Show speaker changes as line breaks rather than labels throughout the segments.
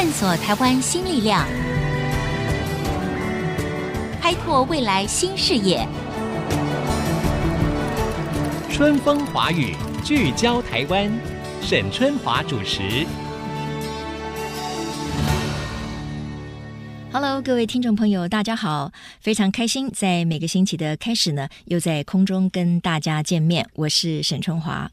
探索台湾新力量，开拓未来新视野。
春风华语，聚焦台湾，沈春华主持。
Hello，各位听众朋友，大家好！非常开心，在每个星期的开始呢，又在空中跟大家见面。我是沈春华。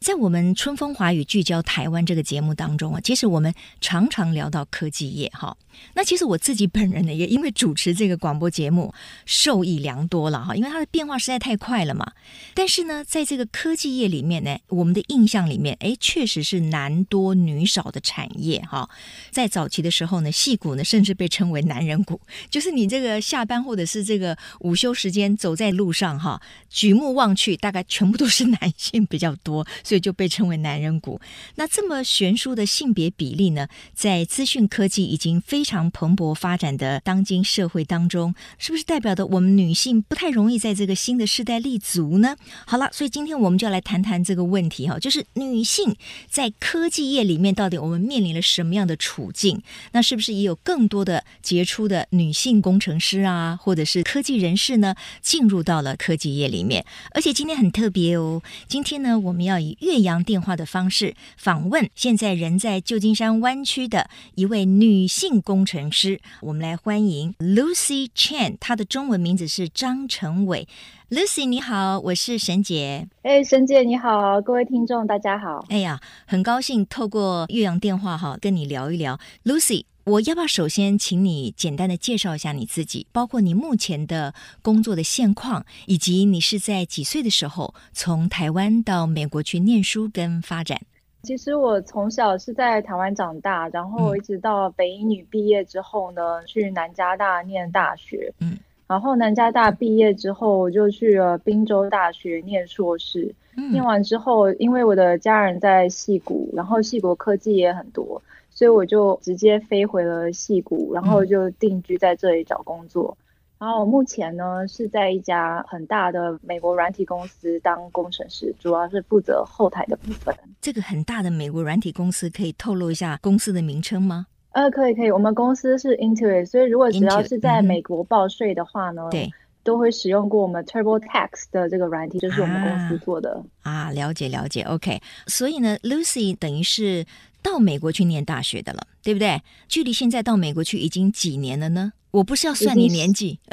在我们春风华语聚焦台湾这个节目当中啊，其实我们常常聊到科技业哈。那其实我自己本人呢，也因为主持这个广播节目受益良多了哈，因为它的变化实在太快了嘛。但是呢，在这个科技业里面呢，我们的印象里面，哎，确实是男多女少的产业哈。在早期的时候呢，矽谷呢甚至被称为男人股，就是你这个下班或者是这个午休时间走在路上哈，举目望去，大概全部都是男性比较多。所以就被称为男人股。那这么悬殊的性别比例呢，在资讯科技已经非常蓬勃发展的当今社会当中，是不是代表的我们女性不太容易在这个新的时代立足呢？好了，所以今天我们就要来谈谈这个问题哈，就是女性在科技业里面到底我们面临了什么样的处境？那是不是也有更多的杰出的女性工程师啊，或者是科技人士呢，进入到了科技业里面？而且今天很特别哦，今天呢，我们要以越洋电话的方式访问现在人在旧金山湾区的一位女性工程师，我们来欢迎 Lucy Chen，她的中文名字是张成伟。Lucy 你好，我是沈姐。
哎，沈姐你好，各位听众大家好。
哎呀，很高兴透过岳阳电话哈跟你聊一聊，Lucy。我要不要首先请你简单的介绍一下你自己，包括你目前的工作的现况，以及你是在几岁的时候从台湾到美国去念书跟发展？
其实我从小是在台湾长大，然后一直到北一女毕业之后呢，嗯、去南加大念大学。嗯，然后南加大毕业之后，我就去了滨州大学念硕士。嗯，念完之后，因为我的家人在戏谷，然后戏谷科技也很多。所以我就直接飞回了戏谷，然后就定居在这里找工作。嗯、然后目前呢是在一家很大的美国软体公司当工程师，主要是负责后台的部分。
这个很大的美国软体公司可以透露一下公司的名称吗？
呃，可以可以，我们公司是 Intuit，所以如果只要是在美国报税的话呢，对、嗯，都会使用过我们 TurboTax 的这个软体，就是我们公司做的。
啊，啊，了解了解，OK。所以呢，Lucy 等于是。到美国去念大学的了，对不对？距离现在到美国去已经几年了呢？我不是要算你年纪，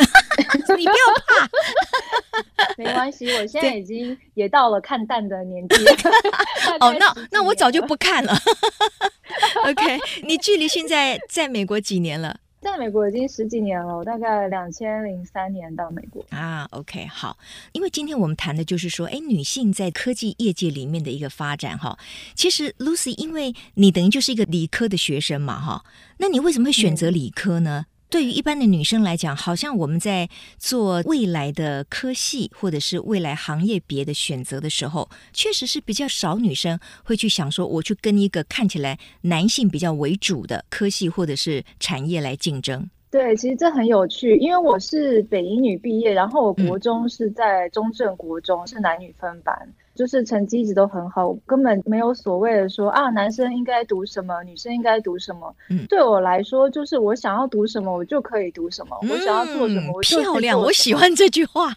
你不要怕，
没关系，我 现在已经也到了看淡的年纪。
哦，那那我早就不看了。OK，你距离现在在美国几年了？
在美国已经十几年了，大概两千零三年到美国
啊。OK，好，因为今天我们谈的就是说，哎，女性在科技业界里面的一个发展哈。其实 Lucy，因为你等于就是一个理科的学生嘛哈，那你为什么会选择理科呢？嗯对于一般的女生来讲，好像我们在做未来的科系或者是未来行业别的选择的时候，确实是比较少女生会去想说，我去跟一个看起来男性比较为主的科系或者是产业来竞争。
对，其实这很有趣，因为我是北一女毕业，然后我国中是在中正国中，嗯、是男女分班。就是成绩一直都很好，根本没有所谓的说啊，男生应该读什么，女生应该读什么。嗯，对我来说，就是我想要读什么，我就可以读什么；嗯、我想要做什么，我就
漂亮。我喜欢这句话。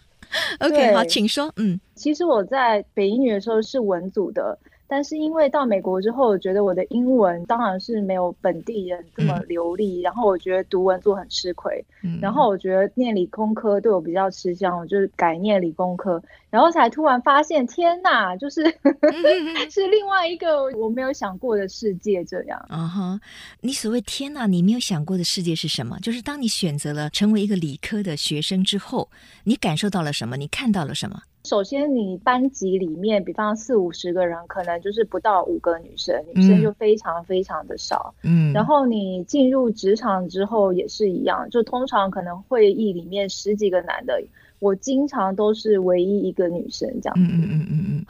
OK，好，请说。嗯，
其实我在北一女的时候是文组的。但是因为到美国之后，我觉得我的英文当然是没有本地人这么流利，嗯、然后我觉得读文做很吃亏，嗯、然后我觉得念理工科对我比较吃香，我就是改念理工科，然后才突然发现，天哪，就是、嗯、是另外一个我没有想过的世界这样。
啊哈，你所谓天哪，你没有想过的世界是什么？就是当你选择了成为一个理科的学生之后，你感受到了什么？你看到了什么？
首先，你班级里面，比方四五十个人，可能就是不到五个女生，女生就非常非常的少。嗯，然后你进入职场之后也是一样，就通常可能会议里面十几个男的，我经常都是唯一一个女生这样。子嗯嗯嗯嗯。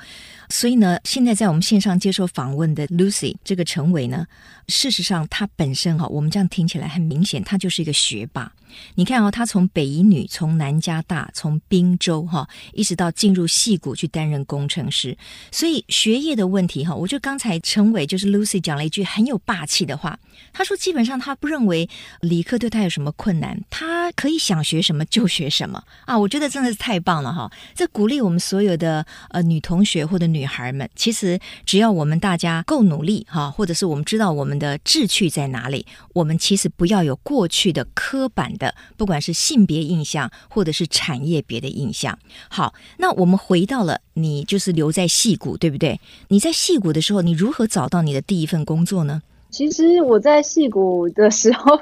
所以呢，现在在我们线上接受访问的 Lucy 这个成为呢，事实上她本身哈，我们这样听起来很明显，她就是一个学霸。你看哦，她从北一女，从南加大，从宾州哈，一直到进入戏谷去担任工程师。所以学业的问题哈，我觉得刚才陈伟就是 Lucy 讲了一句很有霸气的话，他说基本上他不认为理科对他有什么困难，他可以想学什么就学什么啊！我觉得真的是太棒了哈！这鼓励我们所有的呃女同学或者女女孩们，其实只要我们大家够努力哈，或者是我们知道我们的志趣在哪里，我们其实不要有过去的刻板的。不管是性别印象，或者是产业别的印象。好，那我们回到了你，就是留在戏谷，对不对？你在戏谷的时候，你如何找到你的第一份工作呢？
其实我在戏谷的时候，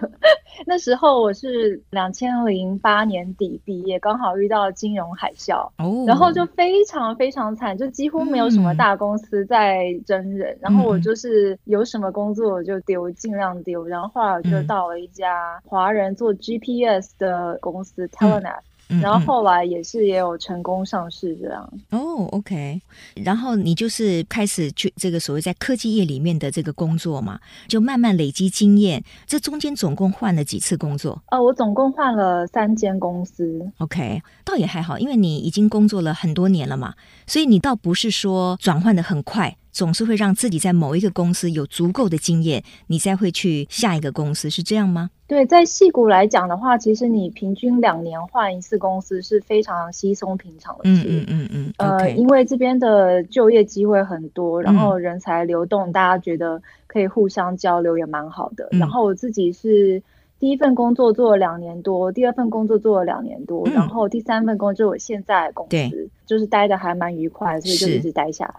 那时候我是两千零八年底毕业，刚好遇到金融海啸，哦，然后就非常非常惨，就几乎没有什么大公司在真人，嗯、然后我就是有什么工作我就丢，尽量丢，然后后来我就到了一家华人做 GPS 的公司 Telenet。嗯然后后来也是也有成功上市这样
哦，OK。然后你就是开始去这个所谓在科技业里面的这个工作嘛，就慢慢累积经验。这中间总共换了几次工作？
呃，我总共换了三间公司。
OK，倒也还好，因为你已经工作了很多年了嘛，所以你倒不是说转换的很快。总是会让自己在某一个公司有足够的经验，你再会去下一个公司，是这样吗？
对，在戏谷来讲的话，其实你平均两年换一次公司是非常稀松平常的事。
嗯嗯嗯嗯。
呃
，okay.
因为这边的就业机会很多，然后人才流动，大家觉得可以互相交流也蛮好的。嗯。然后我自己是。第一份工作做了两年多，第二份工作做了两年多，嗯、然后第三份工作我现在公司，就是待的还蛮愉快，所以就一直待下来。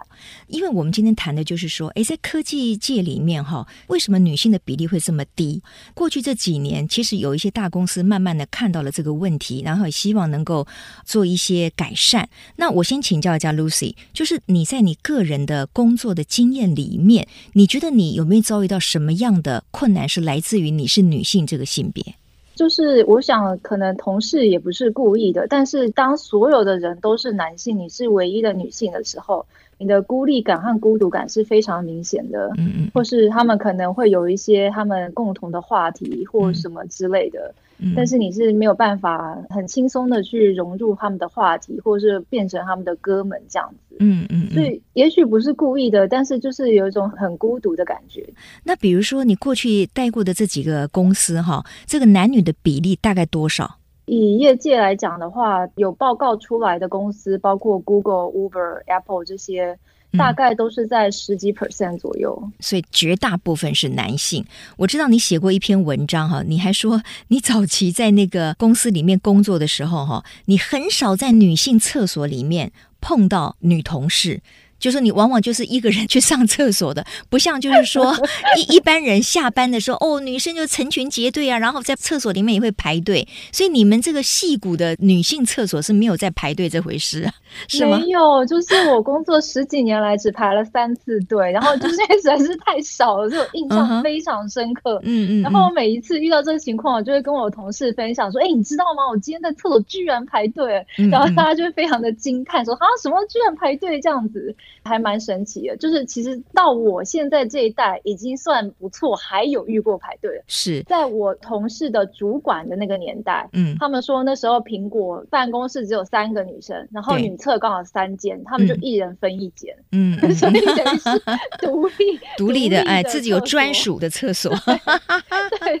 因为我们今天谈的就是说，诶，在科技界里面哈，为什么女性的比例会这么低？过去这几年，其实有一些大公司慢慢的看到了这个问题，然后也希望能够做一些改善。那我先请教一下 Lucy，就是你在你个人的工作的经验里面，你觉得你有没有遭遇到什么样的困难，是来自于你是女性这个性别？
就是我想，可能同事也不是故意的，但是当所有的人都是男性，你是唯一的女性的时候，你的孤立感和孤独感是非常明显的。嗯嗯，或是他们可能会有一些他们共同的话题或什么之类的。嗯但是你是没有办法很轻松的去融入他们的话题，或者是变成他们的哥们这样子。嗯嗯，所以也许不是故意的，但是就是有一种很孤独的感觉。
那比如说你过去带过的这几个公司哈，这个男女的比例大概多少？
以业界来讲的话，有报告出来的公司，包括 Google、Uber、Apple 这些。大概都是在十几 percent 左右，嗯，
所以绝大部分是男性。我知道你写过一篇文章哈，你还说你早期在那个公司里面工作的时候哈，你很少在女性厕所里面碰到女同事。就是你往往就是一个人去上厕所的，不像就是说一一般人下班的时候，哦，女生就成群结队啊，然后在厕所里面也会排队。所以你们这个戏骨的女性厕所是没有在排队这回事啊？是吗？
没有，就是我工作十几年来只排了三次队，然后就是实在是太少了，所以我印象非常深刻。嗯嗯。然后我每一次遇到这个情况，我就会跟我同事分享说：“哎，你知道吗？我今天在厕所居然排队。”然后大家就会非常的惊叹说：“啊，什么居然排队这样子？”还蛮神奇的，就是其实到我现在这一代已经算不错，还有遇过排队。
是
在我同事的主管的那个年代，嗯，他们说那时候苹果办公室只有三个女生，然后女厕刚好三间，他们就一人分一间，嗯，所以等于是独立
独立的，哎，自己有专属的厕所。
对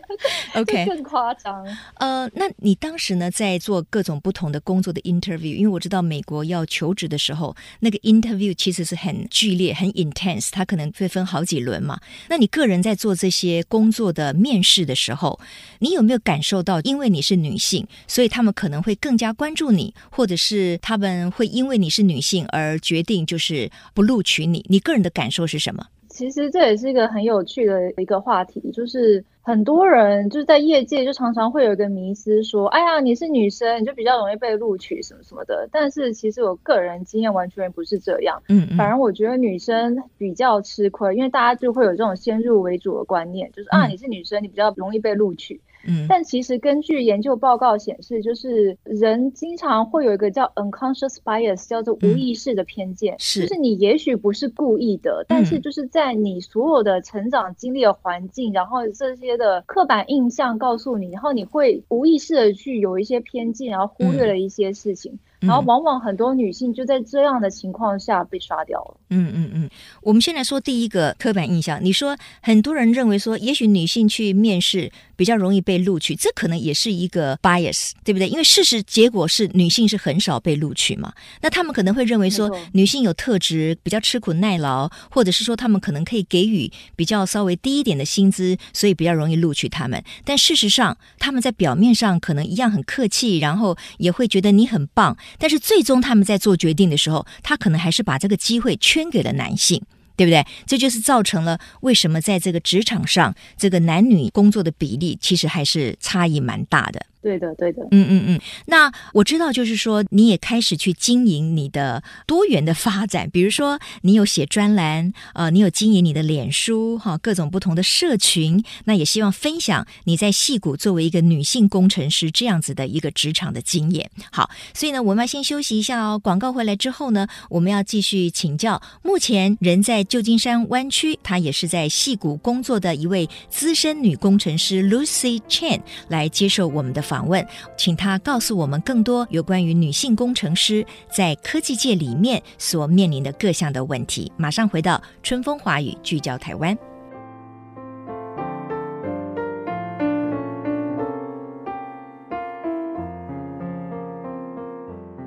，OK，更夸张。
呃，那你当时呢，在做各种不同的工作的 interview，因为我知道美国要求职的时候，那个 interview 其实是。很剧烈，很 intense，它可能会分好几轮嘛。那你个人在做这些工作的面试的时候，你有没有感受到，因为你是女性，所以他们可能会更加关注你，或者是他们会因为你是女性而决定就是不录取你？你个人的感受是什么？
其实这也是一个很有趣的一个话题，就是很多人就是在业界就常常会有一个迷思，说：“哎呀，你是女生，你就比较容易被录取什么什么的。”但是其实我个人经验完全不是这样，嗯，嗯，反而我觉得女生比较吃亏，因为大家就会有这种先入为主的观念，就是啊，你是女生，你比较容易被录取。嗯，但其实根据研究报告显示，就是人经常会有一个叫 unconscious bias，叫做无意识的偏见，是、嗯，就是。你也许不是故意的，嗯、但是就是在你所有的成长经历的环境，然后这些的刻板印象告诉你，然后你会无意识的去有一些偏见，然后忽略了一些事情。嗯然后往往很多女性就在这样的情况下被刷掉了。
嗯嗯嗯，我们先来说第一个刻板印象。你说很多人认为说，也许女性去面试比较容易被录取，这可能也是一个 bias，对不对？因为事实结果是女性是很少被录取嘛。那他们可能会认为说，女性有特质比较吃苦耐劳，或者是说他们可能可以给予比较稍微低一点的薪资，所以比较容易录取他们。但事实上，他们在表面上可能一样很客气，然后也会觉得你很棒。但是最终他们在做决定的时候，他可能还是把这个机会圈给了男性，对不对？这就是造成了为什么在这个职场上，这个男女工作的比例其实还是差异蛮大的。
对的，对的，
嗯嗯嗯。那我知道，就是说你也开始去经营你的多元的发展，比如说你有写专栏，呃，你有经营你的脸书，哈，各种不同的社群。那也希望分享你在戏谷作为一个女性工程师这样子的一个职场的经验。好，所以呢，我们要先休息一下哦。广告回来之后呢，我们要继续请教目前人在旧金山湾区，她也是在戏谷工作的一位资深女工程师 Lucy Chen 来接受我们的访。访问，请他告诉我们更多有关于女性工程师在科技界里面所面临的各项的问题。马上回到春风华语，聚焦台湾。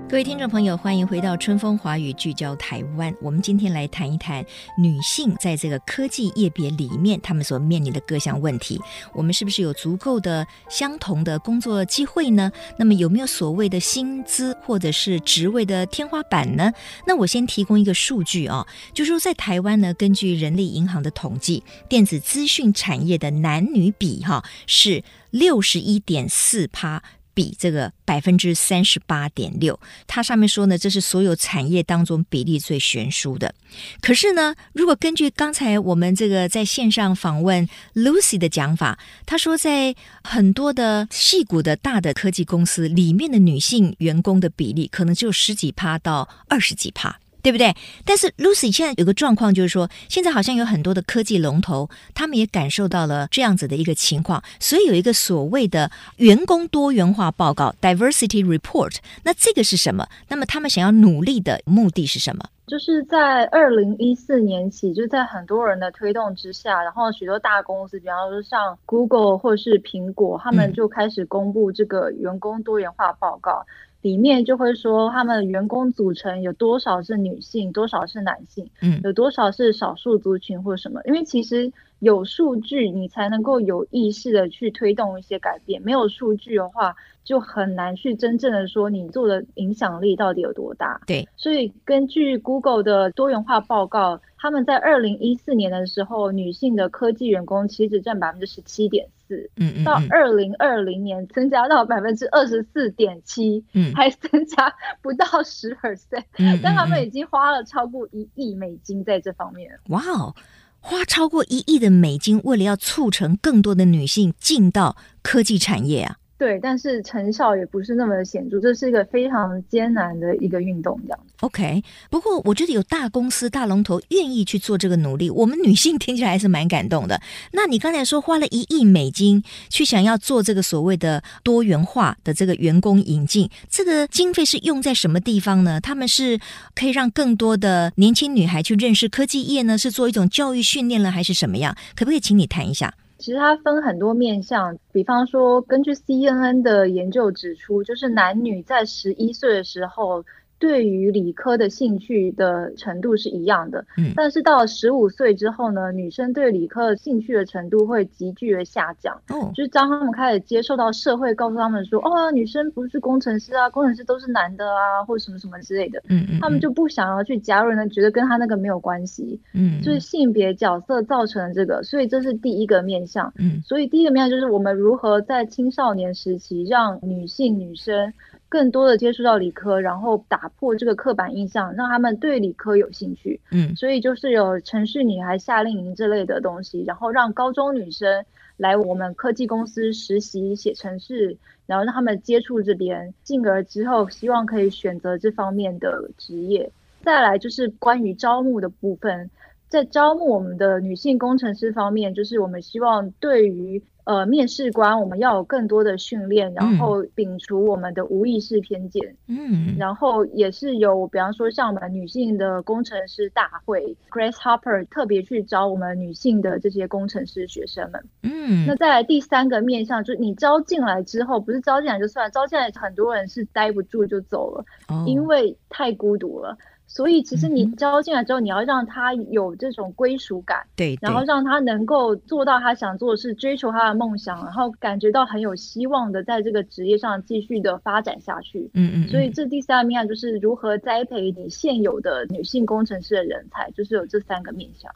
各位听众朋友，欢迎回到春风华语聚焦台湾。我们今天来谈一谈女性在这个科技业别里面，她们所面临的各项问题。我们是不是有足够的相同的工作机会呢？那么有没有所谓的薪资或者是职位的天花板呢？那我先提供一个数据啊，就是说在台湾呢，根据人力银行的统计，电子资讯产业的男女比哈是六十一点四趴。比这个百分之三十八点六，它上面说呢，这是所有产业当中比例最悬殊的。可是呢，如果根据刚才我们这个在线上访问 Lucy 的讲法，她说在很多的细股的大的科技公司里面的女性员工的比例，可能只有十几趴到二十几趴。对不对？但是 Lucy 现在有个状况，就是说，现在好像有很多的科技龙头，他们也感受到了这样子的一个情况，所以有一个所谓的员工多元化报告 （Diversity Report）。那这个是什么？那么他们想要努力的目的是什么？
就是在二零一四年起，就在很多人的推动之下，然后许多大公司，比方说像 Google 或是苹果，他们就开始公布这个员工多元化报告。嗯里面就会说，他们员工组成有多少是女性，多少是男性，嗯，有多少是少数族群或什么？因为其实有数据，你才能够有意识的去推动一些改变。没有数据的话，就很难去真正的说你做的影响力到底有多大。
对，
所以根据 Google 的多元化报告，他们在二零一四年的时候，女性的科技员工其实只占百分之十七点四，嗯嗯，到二零二零年增加到百分之二十四点七，嗯，还增加不到十 percent，嗯，但他们已经花了超过一亿美金在这方面。
哇哦，花超过一亿的美金，为了要促成更多的女性进到科技产业啊。
对，但是成效也不是那么显著，这是一个非常艰难的一个运动，这样。
OK，不过我觉得有大公司、大龙头愿意去做这个努力，我们女性听起来还是蛮感动的。那你刚才说花了一亿美金去想要做这个所谓的多元化的这个员工引进，这个经费是用在什么地方呢？他们是可以让更多的年轻女孩去认识科技业呢？是做一种教育训练了，还是什么样？可不可以请你谈一下？
其实它分很多面向，比方说，根据 CNN 的研究指出，就是男女在十一岁的时候。对于理科的兴趣的程度是一样的，嗯，但是到了十五岁之后呢，女生对理科的兴趣的程度会急剧的下降。哦，就是当他们开始接受到社会告诉他们说，哦，女生不是工程师啊，工程师都是男的啊，或什么什么之类的，嗯嗯，他们就不想要去加入呢，觉得跟他那个没有关系，嗯，就是性别角色造成了这个，所以这是第一个面向，嗯，所以第一个面向就是我们如何在青少年时期让女性女生。更多的接触到理科，然后打破这个刻板印象，让他们对理科有兴趣。
嗯，
所以就是有城市女孩夏令营这类的东西，然后让高中女生来我们科技公司实习写程式，然后让他们接触这边，进而之后希望可以选择这方面的职业。再来就是关于招募的部分，在招募我们的女性工程师方面，就是我们希望对于。呃，面试官我们要有更多的训练，然后摒除我们的无意识偏见。
嗯，
然后也是有，比方说像我们女性的工程师大会，Grace Hopper 特别去招我们女性的这些工程师学生们。
嗯，
那再来第三个面向，就是你招进来之后，不是招进来就算，招进来很多人是待不住就走了，
哦，
因为太孤独了。所以，其实你招进来之后，你要让他有这种归属感，
对，
然后让他能够做到他想做的事，追求他的梦想，然后感觉到很有希望的在这个职业上继续的发展下去。
嗯嗯。
所以这第三个面向就是如何栽培你现有的女性工程师的人才，就是有这三个面向。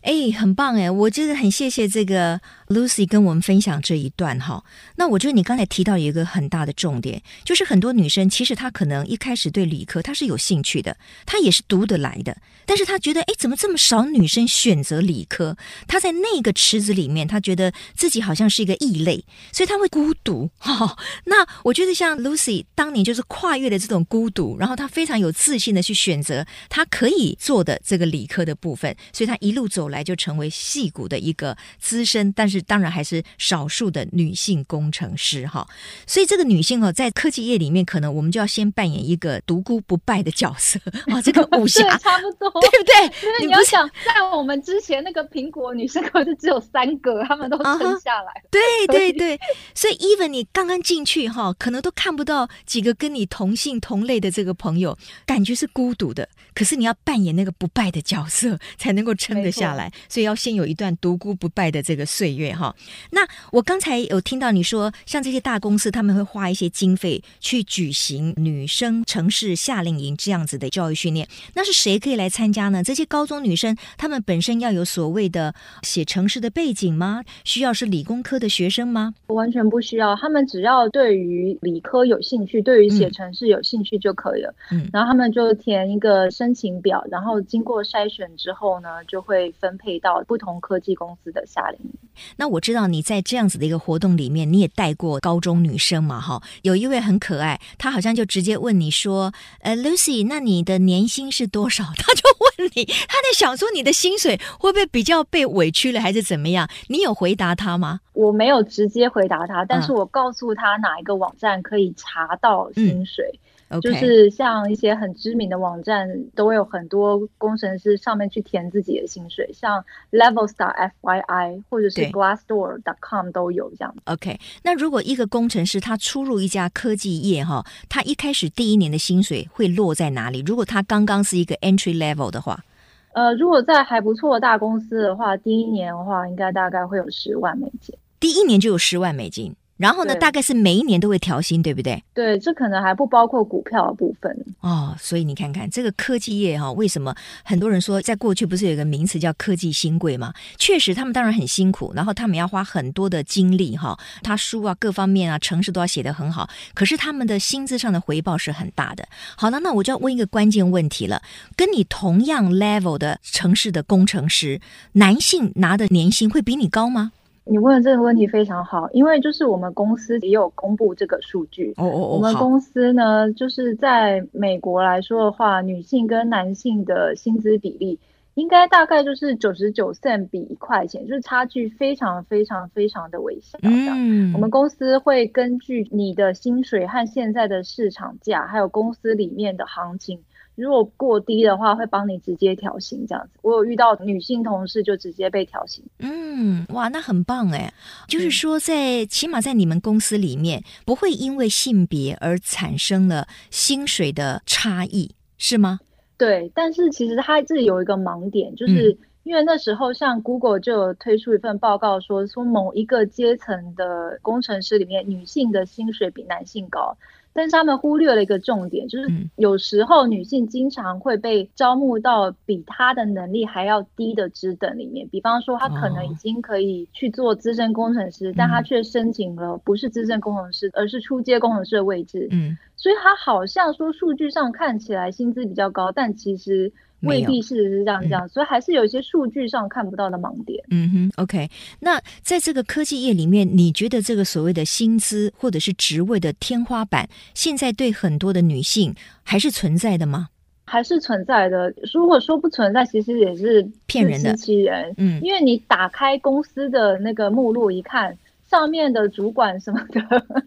哎，很棒哎！我就是很谢谢这个 Lucy 跟我们分享这一段哈。那我觉得你刚才提到有一个很大的重点，就是很多女生其实她可能一开始对理科她是有兴趣的，她也是读得来的，但是她觉得哎，怎么这么少女生选择理科？她在那个池子里面，她觉得自己好像是一个异类，所以她会孤独。哈，那我觉得像 Lucy 当年就是跨越了这种孤独，然后她非常有自信的去选择她可以做的这个理科的部分，所以她一路走来就成为戏骨的一个资深，但是当然还是少数的女性工程师哈。所以这个女性哦，在科技业里面，可能我们就要先扮演一个独孤不败的角色啊。这个武侠
差不多，
对不
对？你要想，在我们之前那个苹果女生可是只有三个，他们都撑下来。
对对对，所以 even 你刚刚进去哈，可能都看不到几个跟你同性同类的这个朋友，感觉是孤独的。可是你要扮演那个不败的角色，才能够撑得下。来，所以要先有一段独孤不败的这个岁月哈。那我刚才有听到你说，像这些大公司他们会花一些经费去举行女生城市夏令营这样子的教育训练，那是谁可以来参加呢？这些高中女生她们本身要有所谓的写城市的背景吗？需要是理工科的学生吗？
完全不需要，他们只要对于理科有兴趣，对于写城市有兴趣就可以了。嗯，然后他们就填一个申请表，然后经过筛选之后呢，就会。分配到不同科技公司的夏令营。
那我知道你在这样子的一个活动里面，你也带过高中女生嘛？哈，有一位很可爱，她好像就直接问你说：“呃，Lucy，那你的年薪是多少？” 她就问你，她在想说你的薪水会不会比较被委屈了，还是怎么样？你有回答她吗？
我没有直接回答她，但是我告诉她哪一个网站可以查到薪水。就是像一些很知名的网站，都会有很多工程师上面去填自己的薪水，像 Levelstar FYI 或者是 Glassdoor.com 都有这样。
OK，那如果一个工程师他出入一家科技业哈，他一开始第一年的薪水会落在哪里？如果他刚刚是一个 entry level 的话，
呃，如果在还不错的大公司的话，第一年的话应该大概会有十万美金。
第一年就有十万美金。然后呢，大概是每一年都会调薪，对不对？
对，这可能还不包括股票的部分
哦。所以你看看这个科技业哈、哦，为什么很多人说在过去不是有一个名词叫科技新贵吗？确实，他们当然很辛苦，然后他们要花很多的精力哈、哦，他书啊各方面啊，城市都要写得很好。可是他们的薪资上的回报是很大的。好了，那我就要问一个关键问题了：跟你同样 level 的城市的工程师，男性拿的年薪会比你高吗？
你问的这个问题非常好，因为就是我们公司也有公布这个数据。
哦哦哦，
我们公司呢，就是在美国来说的话，女性跟男性的薪资比例应该大概就是九十九 cent 比一块钱，就是差距非常非常非常的微小。嗯，我们公司会根据你的薪水和现在的市场价，还有公司里面的行情。如果过低的话，会帮你直接调薪这样子。我有遇到女性同事就直接被调薪。
嗯，哇，那很棒哎！就是说在，起码在你们公司里面，不会因为性别而产生了薪水的差异，是吗？
对，但是其实它这里有一个盲点，就是因为那时候像 Google 就有推出一份报告说，说某一个阶层的工程师里面，女性的薪水比男性高。但是他们忽略了一个重点，就是有时候女性经常会被招募到比她的能力还要低的职等里面，比方说她可能已经可以去做资深工程师，但她却申请了不是资深工程师，而是初阶工程师的位置。嗯，所以它好像说数据上看起来薪资比较高，但其实。未必是是这样讲，嗯、所以还是有一些数据上看不到的盲点。
嗯哼，OK。那在这个科技业里面，你觉得这个所谓的薪资或者是职位的天花板，现在对很多的女性还是存在的吗？
还是存在的。如果说不存在，其实也是
骗人的、
欺人。嗯，因为你打开公司的那个目录一看。上面的主管什么的，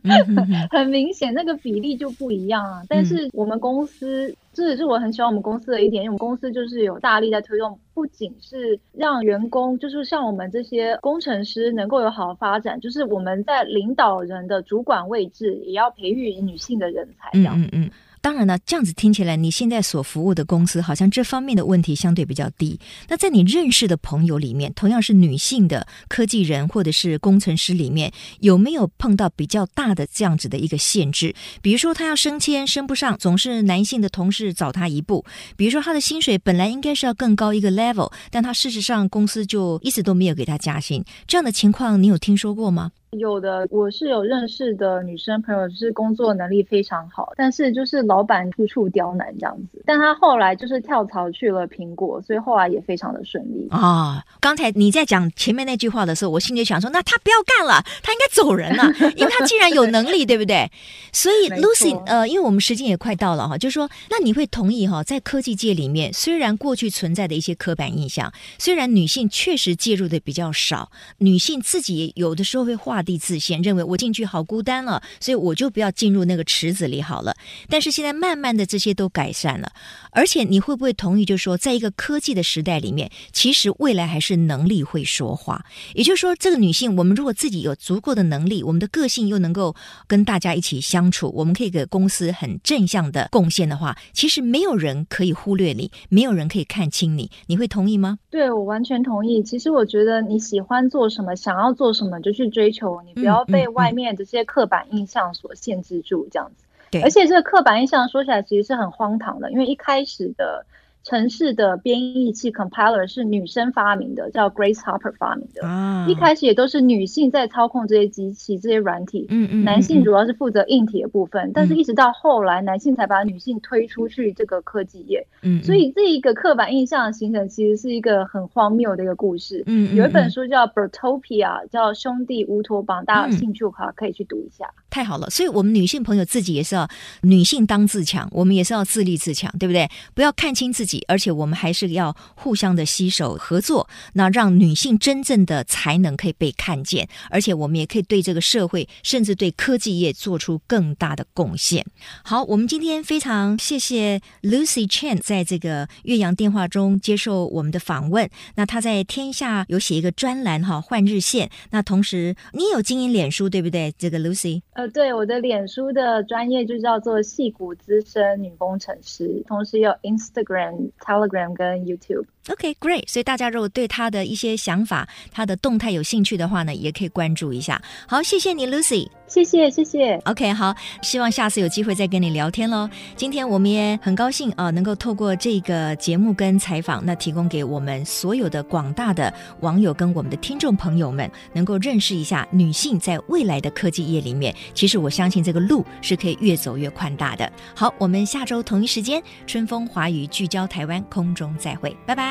很明显那个比例就不一样啊。但是我们公司，这也是我很喜欢我们公司的一点，因为我们公司就是有大力在推动，不仅是让员工，就是像我们这些工程师能够有好的发展，就是我们在领导人的主管位置也要培育女性的人才，这样。嗯嗯。
当然了，这样子听起来，你现在所服务的公司好像这方面的问题相对比较低。那在你认识的朋友里面，同样是女性的科技人或者是工程师里面，有没有碰到比较大的这样子的一个限制？比如说，他要升迁升不上，总是男性的同事早他一步；比如说，他的薪水本来应该是要更高一个 level，但他事实上公司就一直都没有给他加薪。这样的情况，你有听说过吗？
有的，我是有认识的女生朋友，就是工作能力非常好，但是就是老板处处刁难这样子。但她后来就是跳槽去了苹果，所以后来也非常的顺利啊、
哦。刚才你在讲前面那句话的时候，我心里想说，那她不要干了，她应该走人了，因为她既然有能力，对不对？所以 Lucy，呃，因为我们时间也快到了哈，就是说，那你会同意哈，在科技界里面，虽然过去存在的一些刻板印象，虽然女性确实介入的比较少，女性自己有的时候会地自限，认为我进去好孤单了，所以我就不要进入那个池子里好了。但是现在慢慢的这些都改善了，而且你会不会同意，就是说，在一个科技的时代里面，其实未来还是能力会说话。也就是说，这个女性，我们如果自己有足够的能力，我们的个性又能够跟大家一起相处，我们可以给公司很正向的贡献的话，其实没有人可以忽略你，没有人可以看轻你。你会同意吗？
对，我完全同意。其实我觉得你喜欢做什么，想要做什么，就去追求，你不要。不要被外面这些刻板印象所限制住，这样子。对，而且这个刻板印象说起来其实是很荒唐的，因为一开始的。程式的编译器 compiler 是女生发明的，叫 Grace Hopper 发明的。啊，一开始也都是女性在操控这些机器、这些软体。嗯嗯，男性主要是负责硬体的部分。嗯，但是一直到后来，男性才把女性推出去这个科技业。嗯，所以这一个刻板印象的形成，其实是一个很荒谬的一个故事。嗯，有一本书叫 Bertopia，叫兄弟乌托邦，大家有兴趣的话可以去读一下。
太好了，所以我们女性朋友自己也是要女性当自强，我们也是要自立自强，对不对？不要看清自己。而且我们还是要互相的携手合作，那让女性真正的才能可以被看见，而且我们也可以对这个社会，甚至对科技业做出更大的贡献。好，我们今天非常谢谢 Lucy Chen 在这个岳阳电话中接受我们的访问。那她在天下有写一个专栏哈，换日线。那同时你有经营脸书对不对？这个 Lucy？
呃，对，我的脸书的专业就叫做戏骨资深女工程师，同时有 Instagram。Telegram 跟 YouTube。
OK，Great。所以大家如果对他的一些想法、他的动态有兴趣的话呢，也可以关注一下。好，谢谢你，Lucy。
谢谢，谢谢。
OK，好，希望下次有机会再跟你聊天喽。今天我们也很高兴啊，能够透过这个节目跟采访，那提供给我们所有的广大的网友跟我们的听众朋友们，能够认识一下女性在未来的科技业里面，其实我相信这个路是可以越走越宽大的。好，我们下周同一时间，春风华语聚焦台湾，空中再会，拜拜